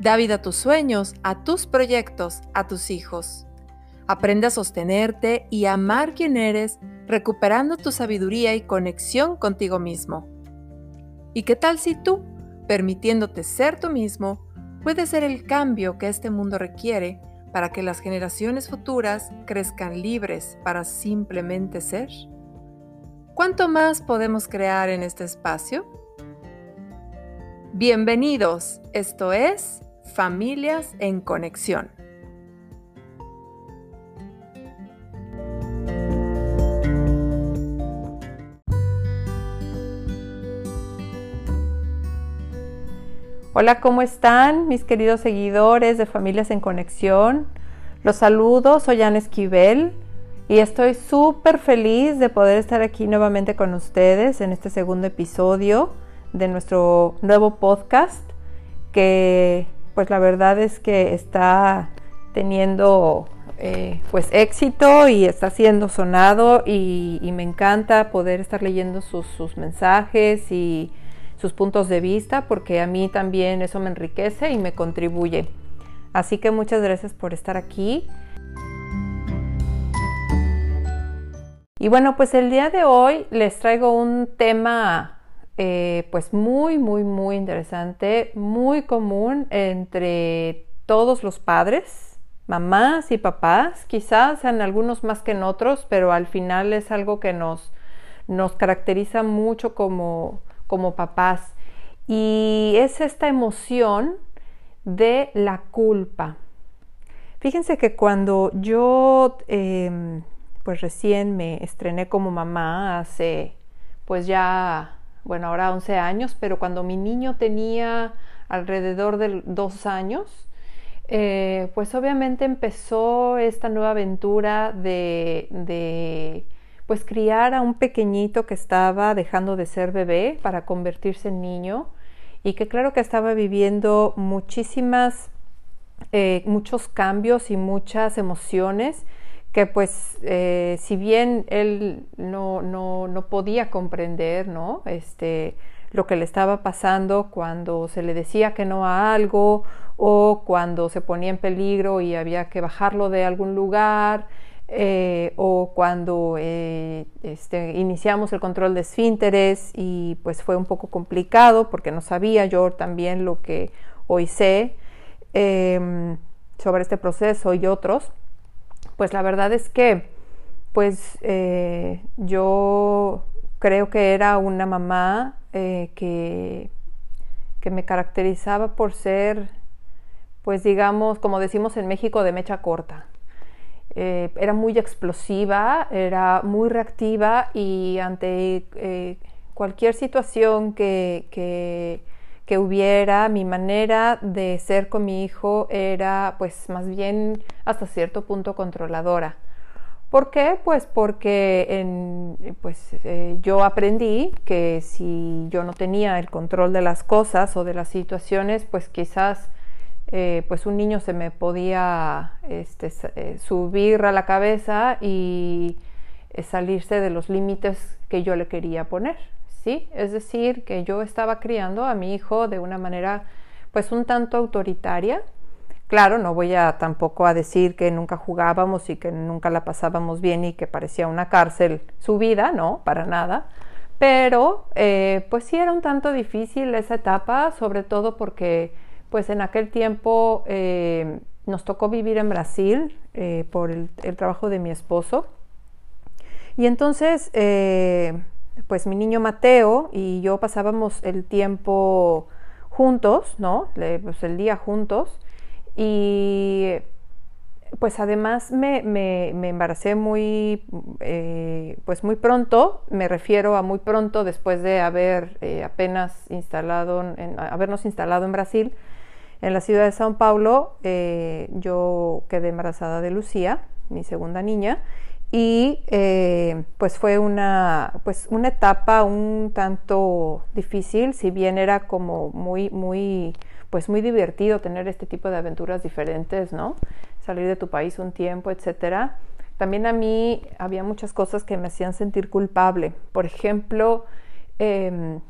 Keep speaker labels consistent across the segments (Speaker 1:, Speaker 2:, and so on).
Speaker 1: Da vida a tus sueños, a tus proyectos, a tus hijos. Aprende a sostenerte y amar quien eres, recuperando tu sabiduría y conexión contigo mismo. ¿Y qué tal si tú, permitiéndote ser tú mismo, puedes ser el cambio que este mundo requiere para que las generaciones futuras crezcan libres para simplemente ser? ¿Cuánto más podemos crear en este espacio? Bienvenidos, esto es Familias en Conexión. Hola, ¿cómo están mis queridos seguidores de Familias en Conexión? Los saludo, soy Ana Esquivel y estoy súper feliz de poder estar aquí nuevamente con ustedes en este segundo episodio de nuestro nuevo podcast que pues la verdad es que está teniendo eh, pues éxito y está siendo sonado y, me encanta poder estar leyendo sus, mensajes y sus puntos de vista porque a mí también eso me enriquece y me contribuye. Así que muchas gracias por estar aquí. Y bueno, pues el día de hoy les traigo un tema eh, pues muy, muy, muy interesante, muy común entre todos los padres, mamás y papás, quizás en algunos más que en otros, pero al final es algo que nos, nos caracteriza mucho como, como papás. Y es esta emoción de la culpa. Fíjense que cuando yo em, pues recién me estrené como mamá hace pues ya bueno, ahora 11 años, pero cuando mi niño tenía alrededor de dos años, eh, pues obviamente empezó esta nueva aventura de, de, pues criar a un pequeñito que estaba dejando de ser bebé para convertirse en niño y que claro que estaba viviendo muchísimas, eh, muchos cambios y muchas emociones que pues eh, si bien él no, no, no, podía comprender ¿no? este, lo que le estaba pasando cuando se le decía que no a algo o cuando se ponía en peligro y había que bajarlo de algún lugar eh, o cuando eh, este, iniciamos el control de esfínteres y pues fue un poco complicado porque no sabía yo también lo que hoy sé em, sobre este proceso y otros pues la verdad es que pues eh, yo creo que era una mamá eh, que, que me caracterizaba por ser, pues digamos, como decimos en México, de mecha corta. Eh, era muy explosiva, era muy reactiva y ante cualquier situación que, que que hubiera, mi manera de ser con mi hijo era pues más bien hasta cierto punto controladora. ¿Por qué? Pues porque en, pues, eh, yo aprendí que si yo no tenía el control de las cosas o de las situaciones, pues quizás eh, pues un niño se me podía este, eh, subir a la cabeza y salirse de los límites que yo le quería poner. Es decir, que yo estaba criando a mi hijo de una manera pues un tanto autoritaria. Claro, no voy a tampoco a decir que nunca jugábamos y que nunca la pasábamos bien y que parecía una cárcel su vida, no, para nada. Pero eh, pues sí era un tanto difícil esa etapa, sobre todo porque pues en aquel tiempo eh, nos tocó vivir en Brasil eh, por el, trabajo de mi esposo. Y entonces pues mi niño Mateo y yo pasábamos el tiempo juntos, ¿no? Pues el día juntos. Y pues además me, me, embaracé muy, eh, pues muy pronto, me refiero a muy pronto después de haber eh, apenas instalado, habernos instalado en Brasil. En la ciudad de Sao Paulo eh, yo quedé embarazada de Lucía, mi segunda niña, y eh, pues fue una, pues una etapa un tanto difícil, si bien era como muy, muy, pues muy divertido tener este tipo de aventuras diferentes, ¿no? Salir de tu país un tiempo, etcétera. También a mí había muchas cosas que me hacían sentir culpable. Por ejemplo, em,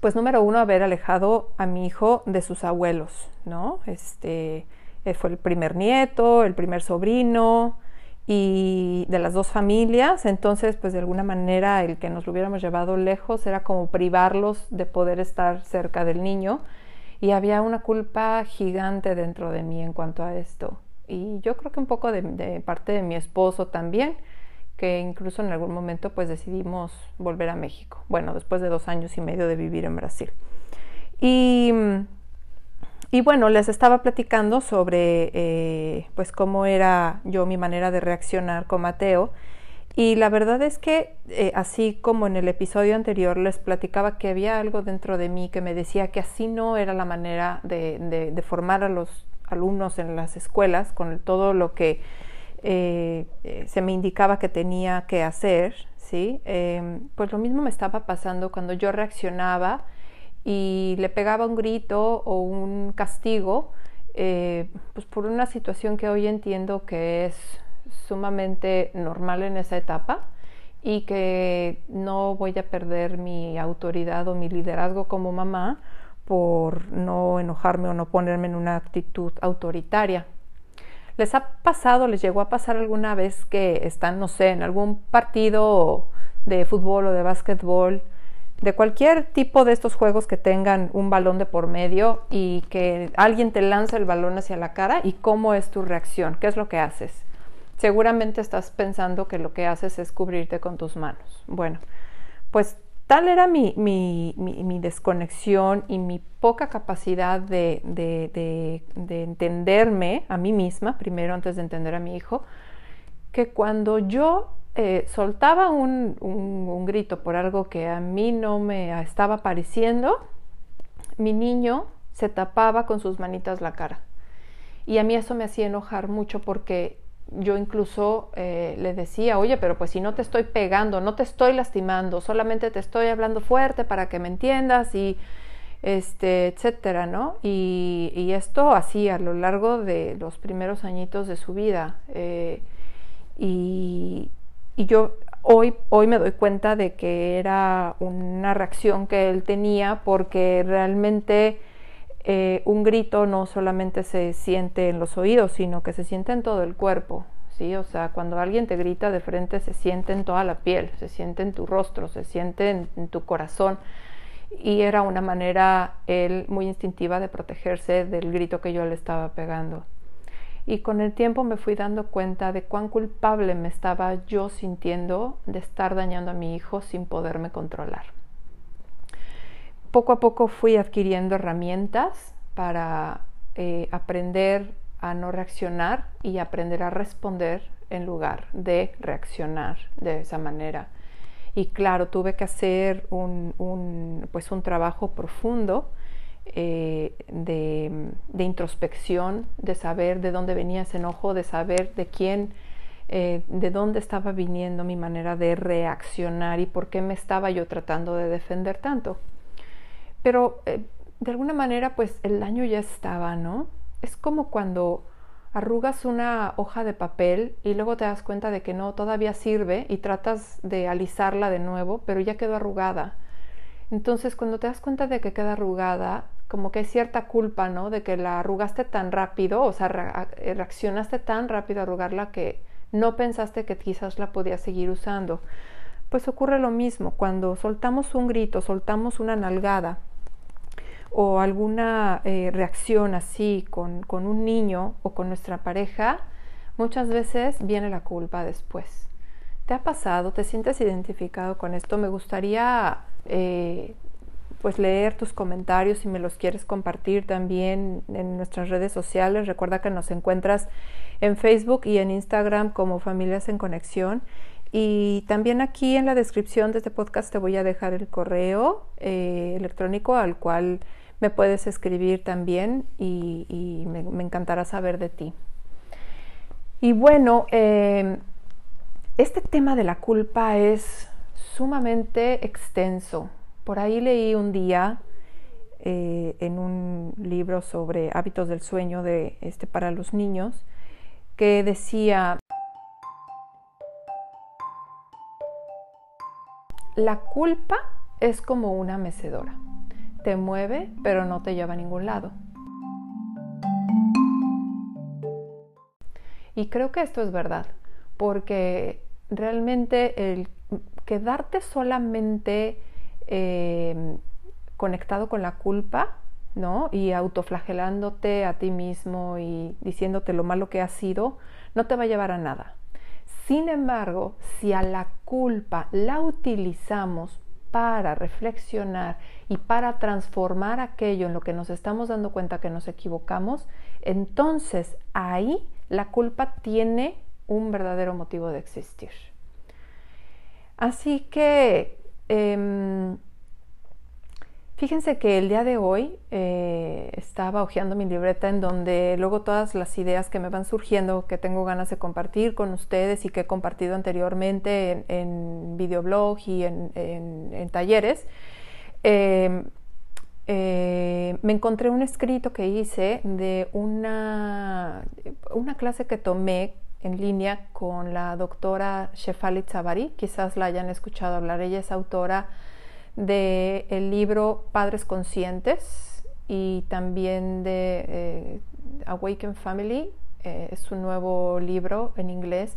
Speaker 1: pues número uno, haber alejado a mi hijo de sus abuelos, ¿no? Este, fue el primer nieto, el primer sobrino y de las dos familias, entonces pues de alguna manera el que nos lo hubiéramos llevado lejos era como privarlos de poder estar cerca del niño. Y había una culpa gigante dentro de mí en cuanto a esto. Y yo creo que un poco de, parte de mi esposo también, que incluso en algún momento pues decidimos volver a México, bueno, después de dos años y medio de vivir en Brasil. Y, y bueno, les estaba platicando sobre eh, pues cómo era yo mi manera de reaccionar con Mateo. Y la verdad es que, eh, así como en el episodio anterior les platicaba que había algo dentro de mí que me decía que así no era la manera de, de formar a los alumnos en las escuelas con todo lo que eh, se me indicaba que tenía que hacer, ¿sí? Em, pues lo mismo me estaba pasando cuando yo reaccionaba y le pegaba un grito o un castigo, eh, pues por una situación que hoy entiendo que es sumamente normal en esa etapa y que no voy a perder mi autoridad o mi liderazgo como mamá por no enojarme o no ponerme en una actitud autoritaria. ¿Les ha pasado, les llegó a pasar alguna vez que están, no sé, en algún partido de fútbol o de básquetbol, de cualquier tipo de estos juegos que tengan un balón de por medio y que alguien te lanza el balón hacia la cara y cómo es tu reacción? ¿Qué es lo que haces? Seguramente estás pensando que lo que haces es cubrirte con tus manos. Bueno, pues Tal era mi, desconexión y mi poca capacidad de, entenderme a mí misma, primero antes de entender a mi hijo, que cuando yo eh, soltaba un, grito por algo que a mí no me estaba pareciendo, mi niño se tapaba con sus manitas la cara. Y a mí eso me hacía enojar mucho porque yo incluso eh, le decía, oye, pero pues si no te estoy pegando, no te estoy lastimando, solamente te estoy hablando fuerte para que me entiendas y este, etcétera, ¿no? Y, esto así a lo largo de los primeros añitos de su vida. Eh, y, yo hoy, hoy me doy cuenta de que era una reacción que él tenía porque realmente eh, un grito no solamente se siente en los oídos, sino que se siente en todo el cuerpo. ¿sí? O sea, cuando alguien te grita de frente se siente en toda la piel, se siente en tu rostro, se siente en, tu corazón. Y era una manera él muy instintiva de protegerse del grito que yo le estaba pegando. Y con el tiempo me fui dando cuenta de cuán culpable me estaba yo sintiendo de estar dañando a mi hijo sin poderme controlar poco a poco fui adquiriendo herramientas para eh, aprender a no reaccionar y aprender a responder en lugar de reaccionar de esa manera. Y claro, tuve que hacer un, pues un trabajo profundo eh, de, introspección, de saber de dónde venía ese enojo, de saber de quién, eh, de dónde estaba viniendo mi manera de reaccionar y por qué me estaba yo tratando de defender tanto. Pero eh, de alguna manera, pues el daño ya estaba, ¿no? Es como cuando arrugas una hoja de papel y luego te das cuenta de que no, todavía sirve y tratas de alisarla de nuevo, pero ya quedó arrugada. Entonces, cuando te das cuenta de que queda arrugada, como que hay cierta culpa, ¿no? De que la arrugaste tan rápido, o sea, eh, reaccionaste tan rápido a arrugarla que no pensaste que quizás la podías seguir usando. Pues ocurre lo mismo, cuando soltamos un grito, soltamos una nalgada, o alguna eh, reacción así con, un niño o con nuestra pareja, muchas veces viene la culpa después. ¿Te ha pasado? ¿Te sientes identificado con esto? Me gustaría eh, pues leer tus comentarios si me los quieres compartir también en nuestras redes sociales. Recuerda que nos encuentras en Facebook y en Instagram como Familias en Conexión. Y también aquí en la descripción de este podcast te voy a dejar el correo eh, electrónico al cual me puedes escribir también y, me, encantará saber de ti. Y bueno, eh, este tema de la culpa es sumamente extenso. Por ahí leí un día eh, en un libro sobre hábitos del sueño de, este, para los niños que decía, la culpa es como una mecedora. Te mueve, pero no te lleva a ningún lado. Y creo que esto es verdad, porque realmente el quedarte solamente eh, conectado con la culpa, ¿no? Y autoflagelándote a ti mismo y diciéndote lo malo que has sido, no te va a llevar a nada. Sin embargo, si a la culpa la utilizamos para reflexionar y para transformar aquello en lo que nos estamos dando cuenta que nos equivocamos, entonces ahí la culpa tiene un verdadero motivo de existir. Así que em, fíjense que el día de hoy eh, estaba hojeando mi libreta en donde luego todas las ideas que me van surgiendo, que tengo ganas de compartir con ustedes y que he compartido anteriormente en, videoblog y en, talleres, em, eh, me encontré un escrito que hice de una clase que tomé en línea con la doctora Shefali Tzabari, quizás la hayan escuchado hablar, ella es autora del el libro Padres Conscientes y también de eh, Awaken Family, eh, es un nuevo libro en inglés.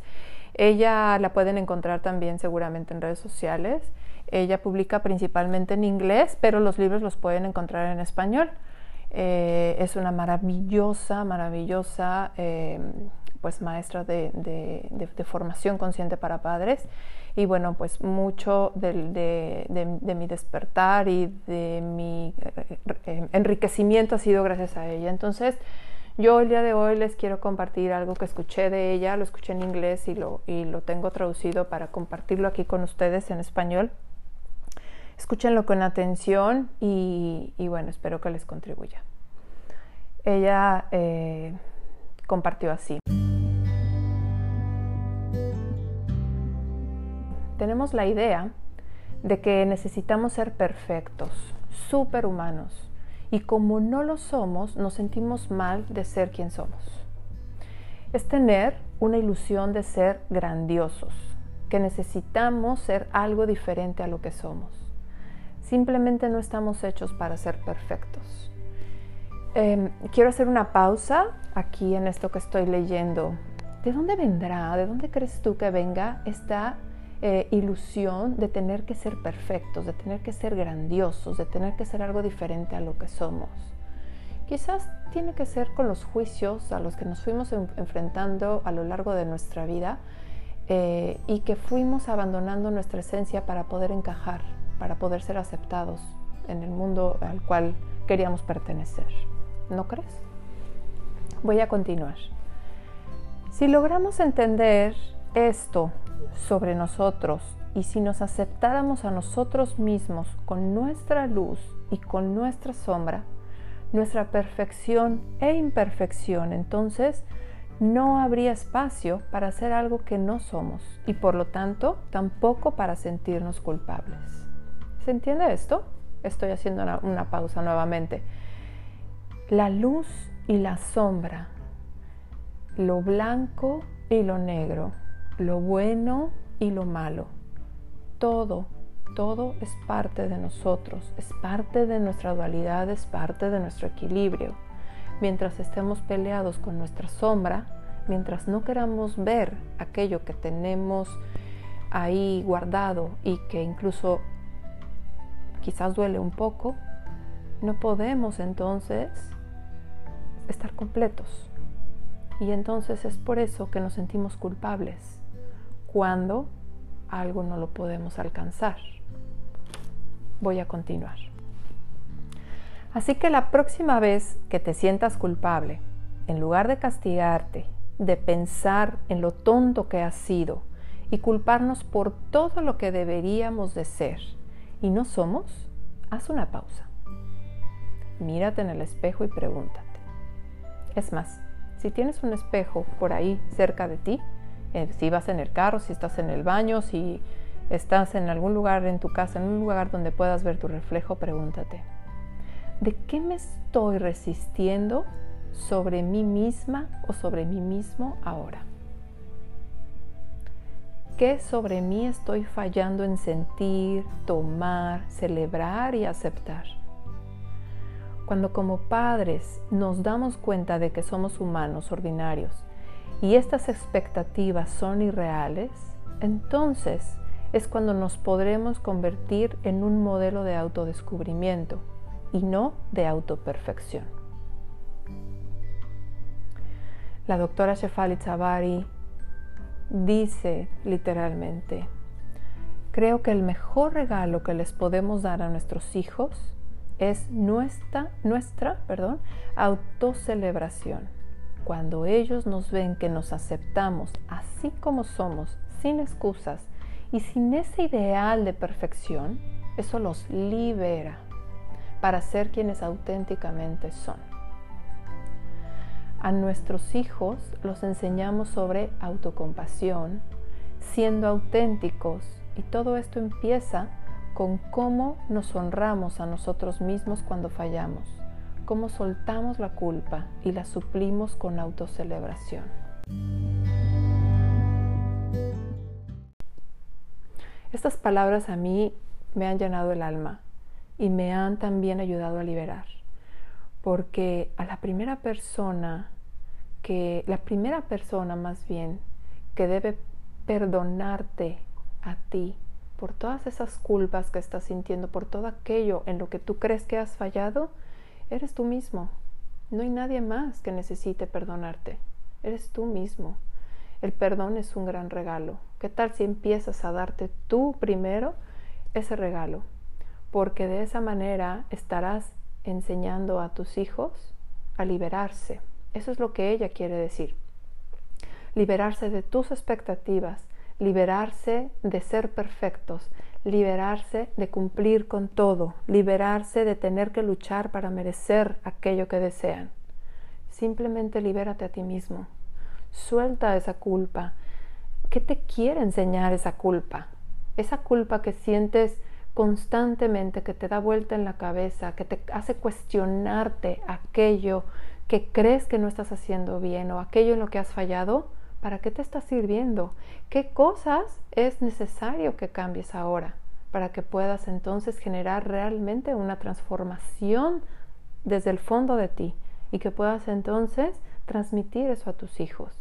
Speaker 1: Ella la pueden encontrar también seguramente en redes sociales. Ella publica principalmente en inglés, pero los libros los pueden encontrar en español. Eh, es una maravillosa, maravillosa pues maestra de, formación consciente para padres. Y bueno pues mucho de, mi despertar y de mi eh, eh, enriquecimiento ha sido gracias a ella. Entonces yo el día de hoy les quiero compartir algo que escuché de ella lo escuché en inglés y lo, y lo tengo traducido para compartirlo aquí con ustedes en español. Escúchenlo con atención y, bueno espero que les contribuya. Ella eh, compartió así tenemos la idea de que necesitamos ser perfectos, superhumanos, y como no lo somos, nos sentimos mal de ser quien somos. Es tener una ilusión de ser grandiosos, que necesitamos ser algo diferente a lo que somos. Simplemente no estamos hechos para ser perfectos. Em, quiero hacer una pausa aquí en esto que estoy leyendo. ¿De dónde vendrá? ¿De dónde crees tú que venga esta eh, ilusión de tener que ser perfectos, de tener que ser grandiosos, de tener que ser algo diferente a lo que somos. Quizás tiene que ser con los juicios a los que nos fuimos enfrentando a lo largo de nuestra vida eh, y que fuimos abandonando nuestra esencia para poder encajar, para poder ser aceptados en el mundo al cual queríamos pertenecer. ¿No crees? Voy a continuar. Si logramos entender esto sobre nosotros y si nos aceptáramos a nosotros mismos con nuestra luz y con nuestra sombra, nuestra perfección e imperfección, entonces no habría espacio para hacer algo que no somos y por lo tanto tampoco para sentirnos culpables. ¿Se entiende esto? Estoy haciendo una, una pausa nuevamente. La luz y la sombra, lo blanco y lo negro, lo bueno y lo malo. Todo, todo es parte de nosotros, es parte de nuestra dualidad, es parte de nuestro equilibrio. Mientras estemos peleados con nuestra sombra, mientras no queramos ver aquello que tenemos ahí guardado y que incluso quizás duele un poco, no podemos entonces estar completos. Y entonces es por eso que nos sentimos culpables cuando algo no lo podemos alcanzar. Voy a continuar. Así que la próxima vez que te sientas culpable, en lugar de castigarte, de pensar en lo tonto que has sido y culparnos por todo lo que deberíamos de ser y no somos, haz una pausa. mírate en el espejo y pregúntate. Es más, si tienes un espejo por ahí cerca de ti, eh, si vas en el carro, si estás en el baño, si estás en algún lugar en tu casa, en un lugar donde puedas ver tu reflejo, pregúntate, ¿de qué me estoy resistiendo sobre mí misma o sobre mí mismo ahora? ¿Qué sobre mí estoy fallando en sentir, tomar, celebrar y aceptar? Cuando como padres nos damos cuenta de que somos humanos ordinarios y estas expectativas son irreales, entonces es cuando nos podremos convertir en un modelo de autodescubrimiento y no de autoperfección. La doctora Shefali Chavari dice literalmente, creo que el mejor regalo que les podemos dar a nuestros hijos es nuestra, nuestra perdón, autocelebración. Cuando ellos nos ven que nos aceptamos así como somos, sin excusas y sin ese ideal de perfección, eso los libera para ser quienes auténticamente son. A nuestros hijos los enseñamos sobre autocompasión, siendo auténticos y todo esto empieza con cómo nos honramos a nosotros mismos cuando fallamos, cómo soltamos la culpa y la suplimos con autocelebración. Estas palabras a mí me han llenado el alma y me han también ayudado a liberar porque a la primera persona que, la primera persona más bien, que debe perdonarte a ti por todas esas culpas que estás sintiendo, por todo aquello en lo que tú crees que has fallado, eres tú mismo. No hay nadie más que necesite perdonarte. Eres tú mismo. El perdón es un gran regalo. ¿Qué tal si empiezas a darte tú primero ese regalo? Porque de esa manera estarás enseñando a tus hijos a liberarse. Eso es lo que ella quiere decir. Liberarse de tus expectativas, liberarse de ser perfectos, liberarse de cumplir con todo, liberarse de tener que luchar para merecer aquello que desean. Simplemente libérate a ti mismo. Suelta esa culpa. ¿Qué te quiere enseñar esa culpa? Esa culpa que sientes constantemente, que te da vuelta en la cabeza, que te hace cuestionarte aquello que crees que no estás haciendo bien o aquello en lo que has fallado, ¿para qué te está sirviendo? ¿Qué cosas es necesario que cambies ahora para que puedas entonces generar realmente una transformación desde el fondo de ti y que puedas entonces transmitir eso a tus hijos?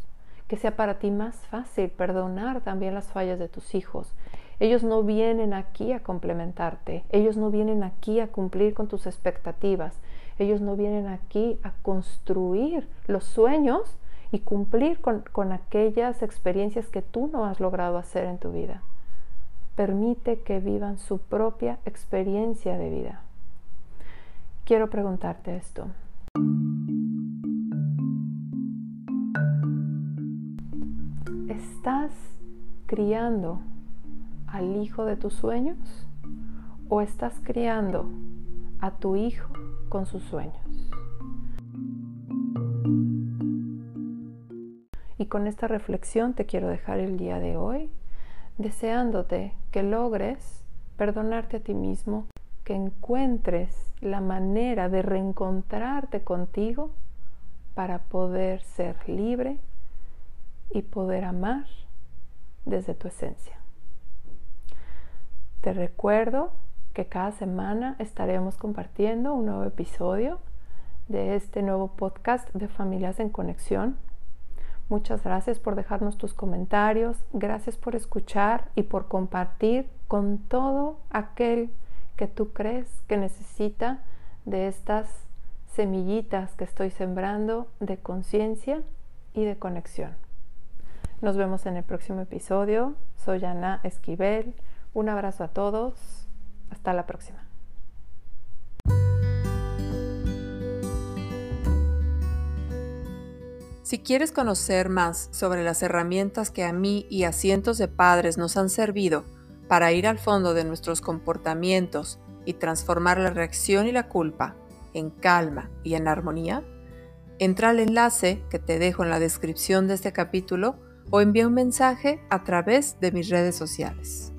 Speaker 1: Que sea para ti más fácil perdonar también las fallas de tus hijos ellos no vienen aquí a complementarte, ellos no vienen aquí a cumplir con tus expectativas, ellos no vienen aquí a construir los sueños y cumplir con, con aquellas experiencias que tú no has logrado hacer en tu vida. Permite que vivan su propia experiencia de vida. Quiero preguntarte esto. ¿Estás criando al hijo de tus sueños o estás criando a tu hijo con sus sueños? Y con esta reflexión te quiero dejar el día de hoy, deseándote que logres perdonarte a ti mismo, que encuentres la manera de reencontrarte contigo para poder ser libre y poder amar desde tu esencia. Te recuerdo que cada semana estaremos compartiendo un nuevo episodio de este nuevo podcast de Familias en Conexión. Muchas gracias por dejarnos tus comentarios, gracias por escuchar y por compartir con todo aquel que tú crees que necesita de estas semillitas que estoy sembrando de conciencia y de conexión. Nos vemos en el próximo episodio. Soy Ana Esquivel un abrazo a todos. Hasta la próxima.
Speaker 2: Si quieres conocer más sobre las herramientas que a mí y a cientos de padres nos han servido para ir al fondo de nuestros comportamientos y transformar la reacción y la culpa, en calma y en armonía? Entra al enlace que te dejo en la descripción de este capítulo o envía un mensaje a través de mis redes sociales.